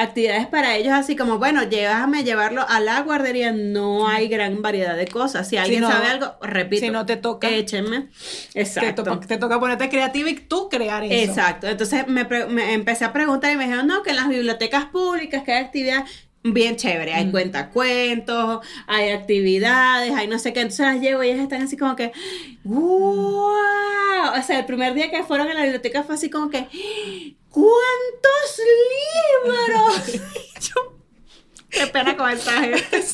S2: actividades para ellos así como, bueno, llévame a llevarlo a la guardería, no hay gran variedad de cosas. Si alguien
S1: no-
S2: sabe algo, repito.
S1: si no te toca,
S2: échenme.
S1: Te,
S2: Exacto.
S1: to- te toca ponerte creativa y tú crear eso.
S2: Exacto. Entonces me, me empecé a preguntar y me dijeron, no, que en las bibliotecas públicas, que hay actividad bien chévere, hay cuentacuentos, hay actividades, hay no sé qué. Entonces las llevo y ellas están así como que, ¡wow! O sea, el primer día que fueron a la biblioteca fue así como que, ¿cuántos libros? Yo, Qué pena con esta gente.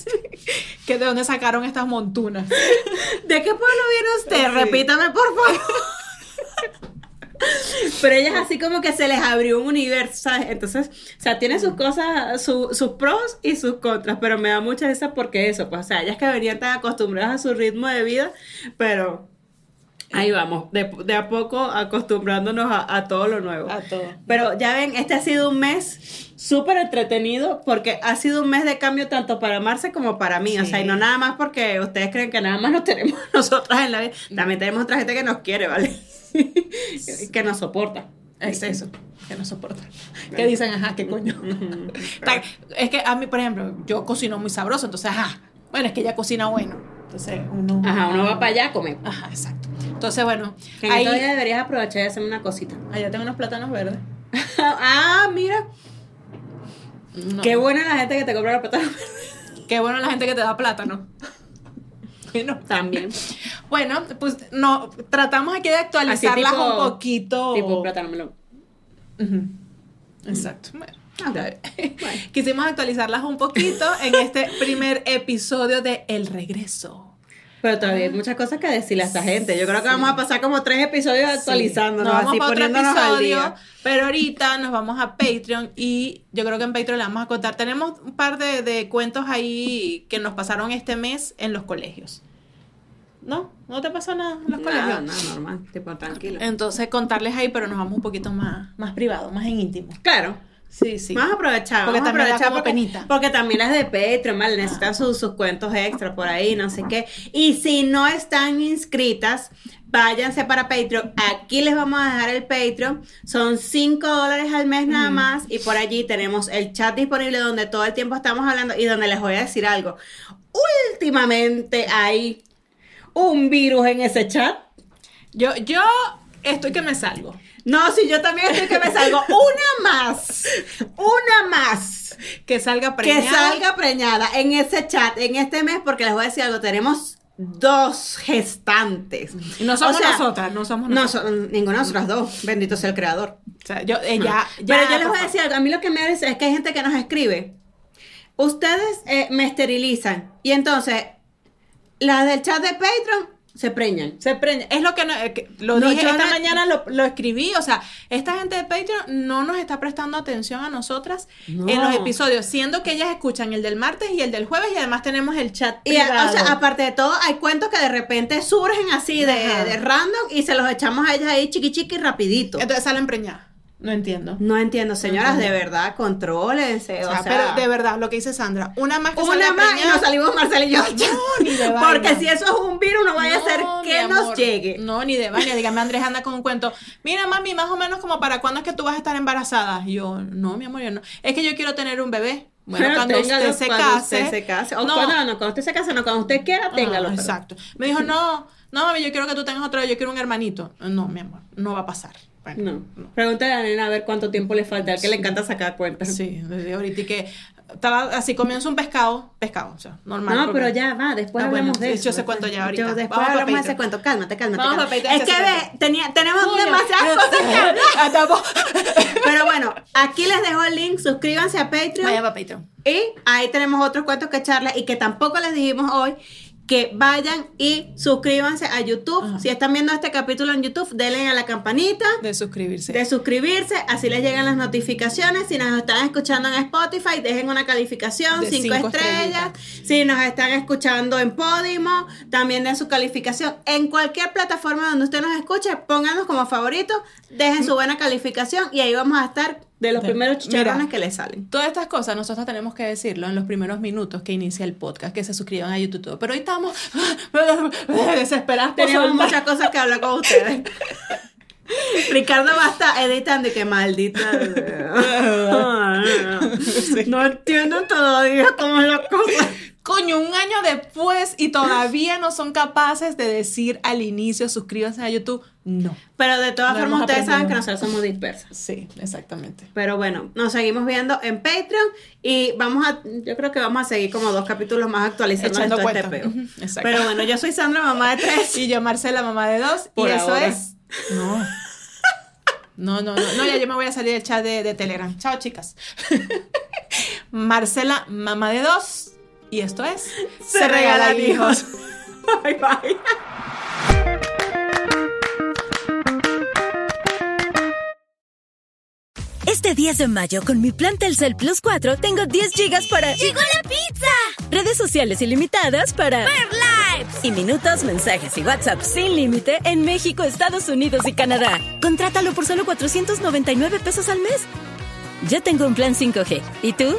S1: ¿Que ¿De dónde sacaron estas montunas?
S2: ¿De qué pueblo viene usted?
S1: Sí.
S2: Repítame, por favor. Pero ellas así como que se les abrió un universo, ¿sabes? Entonces, o sea, tiene sus cosas, su- sus pros y sus contras, pero me da mucha risa porque eso, pues, o sea, ellas que venían tan acostumbradas a su ritmo de vida, pero ahí vamos, de, de a poco acostumbrándonos a, a todo lo nuevo.
S1: A todo.
S2: Pero ya ven, este ha sido un mes súper entretenido porque ha sido un mes de cambio tanto para Marce como para mí. O sea, y no nada más porque ustedes creen que nada más nos tenemos nosotras en la vida. También tenemos otra gente que nos quiere, ¿vale? que nos soporta.
S1: Es eso, que no soporta. Que dicen, ajá, qué coño. Es que a mí, por ejemplo, yo cocino muy sabroso, entonces, ajá, bueno, es que ella cocina bueno. Entonces, uno.
S2: Ajá, uno va para allá a comer.
S1: Ajá, exacto. Entonces, bueno,
S2: Que
S1: ahí,
S2: días deberías aprovechar y hacerme una cosita.
S1: allá tengo unos plátanos verdes.
S2: ah, mira.
S1: No.
S2: Qué buena la gente que te compra los plátanos.
S1: Qué bueno la gente que te da plátano. Bueno,
S2: También.
S1: bueno, pues no, tratamos aquí de actualizarlas
S2: tipo-
S1: un poquito.
S2: Tipo plátano melón.
S1: Ujú. Exacto. Bueno,
S2: Ah, bueno.
S1: Quisimos actualizarlas un poquito en este primer episodio de El Regreso.
S2: Pero todavía hay muchas cosas que decirle a esta gente. Yo creo que vamos a pasar como tres episodios actualizándonos,
S1: Nos vamos
S2: así
S1: para otro
S2: poniéndonos al
S1: episodio,
S2: día.
S1: pero ahorita nos vamos a Patreon y yo creo que en Patreon le vamos a contar. Tenemos un par de, de cuentos ahí que nos pasaron este mes en los colegios. ¿No? ¿No te pasó nada en los colegios?
S2: Nada, nada, normal, tipo tranquilo.
S1: Entonces contarles ahí, pero nos vamos un poquito más, más privado, más en íntimo.
S2: Claro.
S1: Sí, sí.
S2: Vamos a aprovechar,
S1: Porque
S2: vamos a
S1: también
S2: aprovechar porque,
S1: penita.
S2: porque también las de Patreon, ¿vale? Necesitan sus, sus cuentos extra por ahí, no sé qué. Y si no están inscritas, váyanse para Patreon. Aquí les vamos a dejar el Patreon. Son 5 dólares al mes nada más. Y por allí tenemos el chat disponible donde todo el tiempo estamos hablando y donde les voy a decir algo. Últimamente hay un virus en ese chat.
S1: Yo, yo estoy que me salgo.
S2: No, si yo también estoy que me salgo. Una más. Una más.
S1: Que salga
S2: que
S1: preñada.
S2: salga preñada en ese chat en este mes porque les voy a decir algo tenemos dos gestantes
S1: Y no somos
S2: O sea,
S1: nosotras, no somos
S2: no
S1: nosotras.
S2: son ninguna de nosotras dos bendito sea el creador
S1: O sea, yo, eh, ya, ya,
S2: pero yo les voy a decir algo a mí lo que me parece es que hay gente que nos escribe ustedes eh, me esterilizan y entonces las del chat de Patreon se preñan
S1: Se preña. Es lo que, no, eh, que lo
S2: No,
S1: dije esta
S2: no-
S1: mañana, lo, lo escribí. O sea, esta gente de Patreon no nos está prestando atención a nosotras
S2: No.
S1: en los episodios, siendo que ellas escuchan el del martes y el del jueves y además tenemos el chat
S2: y, a-
S1: privado.
S2: o sea, aparte de todo, hay cuentos que de repente surgen así de, de random y se los echamos a ellas ahí chiqui chiqui rapidito.
S1: Entonces salen preñadas. No entiendo.
S2: No entiendo, señoras, de verdad, contrólense.
S1: O
S2: O
S1: sea,
S2: sea,
S1: pero de verdad, lo que dice Sandra, una más que
S2: una más y
S1: preñada-
S2: nos salimos Marcel y yo.
S1: No, ni de vaina.
S2: Porque si eso es un virus, no vaya a ser
S1: No,
S2: que nos llegue.
S1: No, ni de vaina. Dígame, Andrés anda con un cuento. Mira, mami, más o menos como para cuándo es que tú vas a estar embarazada. Y yo, no, mi amor, yo no. Es que yo quiero tener un bebé. Bueno,
S2: Pero
S1: cuando
S2: téngalo
S1: usted se
S2: cuando
S1: case.
S2: usted se case. O
S1: no,
S2: cuando, no, cuando usted se case, no, cuando usted quiera, téngalo.
S1: Ah,
S2: pero-
S1: exacto. Me dijo, no, no, mami, yo quiero que tú tengas otro, yo quiero un hermanito. No, mi amor, no va a pasar. Bueno,
S2: No. Pregúntale a la nena a ver cuánto tiempo le falta, al que le encanta sacar cuentas.
S1: Sí, desde ahorita y que estaba así comienzo un pescado, pescado, o sea, normal.
S2: No, pero ya va, después
S1: Ah,
S2: hablamos
S1: bueno,
S2: de
S1: yo
S2: eso.
S1: ese cuento ya ahorita.
S2: Yo después
S1: Vamos
S2: hablamos de ese cuento. Cálmate, cálmate.
S1: Vamos
S2: cálmate. Es que ve, tenía, tenemos
S1: Coño,
S2: demasiadas cosas que hablar.
S1: Ah,
S2: Pero bueno, aquí les dejo el link, suscríbanse a Patreon.
S1: Vaya para Patreon.
S2: Y ahí tenemos otros cuentos que charla y que tampoco les dijimos hoy que vayan y suscríbanse a YouTube. Si están viendo este capítulo en YouTube, denle a la campanita.
S1: De suscribirse.
S2: De suscribirse, así les llegan las notificaciones. Si nos están escuchando en Spotify, dejen una calificación,
S1: De
S2: cinco,
S1: cinco
S2: estrellas. Si nos están escuchando en Podimo, también den su calificación. En cualquier plataforma donde usted nos escuche, pónganos como favoritos, dejen su buena calificación y ahí vamos a estar de los
S1: De-
S2: primeros chicharrones
S1: Mira.
S2: que les salen.
S1: Todas estas cosas nosotros tenemos que decirlo en los primeros minutos que inicia el podcast, que se suscriban a YouTube. Pero hoy estamos desesperados
S2: Tenemos
S1: soltar.
S2: muchas cosas que hablar con ustedes. Ricardo va a estar editando y que maldita. No entiendo todavía cómo es la cosa.
S1: Coño, un año después y todavía no son capaces de decir al inicio suscríbanse a YouTube. No.
S2: Pero de todas formas, ustedes saben que nosotros somos dispersas.
S1: Sí, exactamente.
S2: Pero bueno, nos seguimos viendo en Patreon y vamos a, yo creo que vamos a seguir como dos capítulos más actualizando
S1: Echando
S2: todo este
S1: exacto.
S2: Pero bueno, yo soy Sandra, mamá de tres.
S1: Y yo, Marcela, mamá de dos.
S2: Por
S1: y eso es. No. No, no, no, no, ya yo me voy a salir del chat de, de Telegram. Chao, chicas. Marcela, mamá de dos. Y esto es.
S2: Se regalan hijos. Bye bye.
S3: Este 10 de mayo, con mi plan Telcel Plus 4, tengo 10 gigas para... ¡Llegó la pizza! Redes sociales ilimitadas para... ¡Ver Lives! Y minutos, mensajes y WhatsApp sin límite en México, Estados Unidos y Canadá. Contrátalo por solo 499 pesos al mes. Ya tengo un plan 5G. ¿Y tú?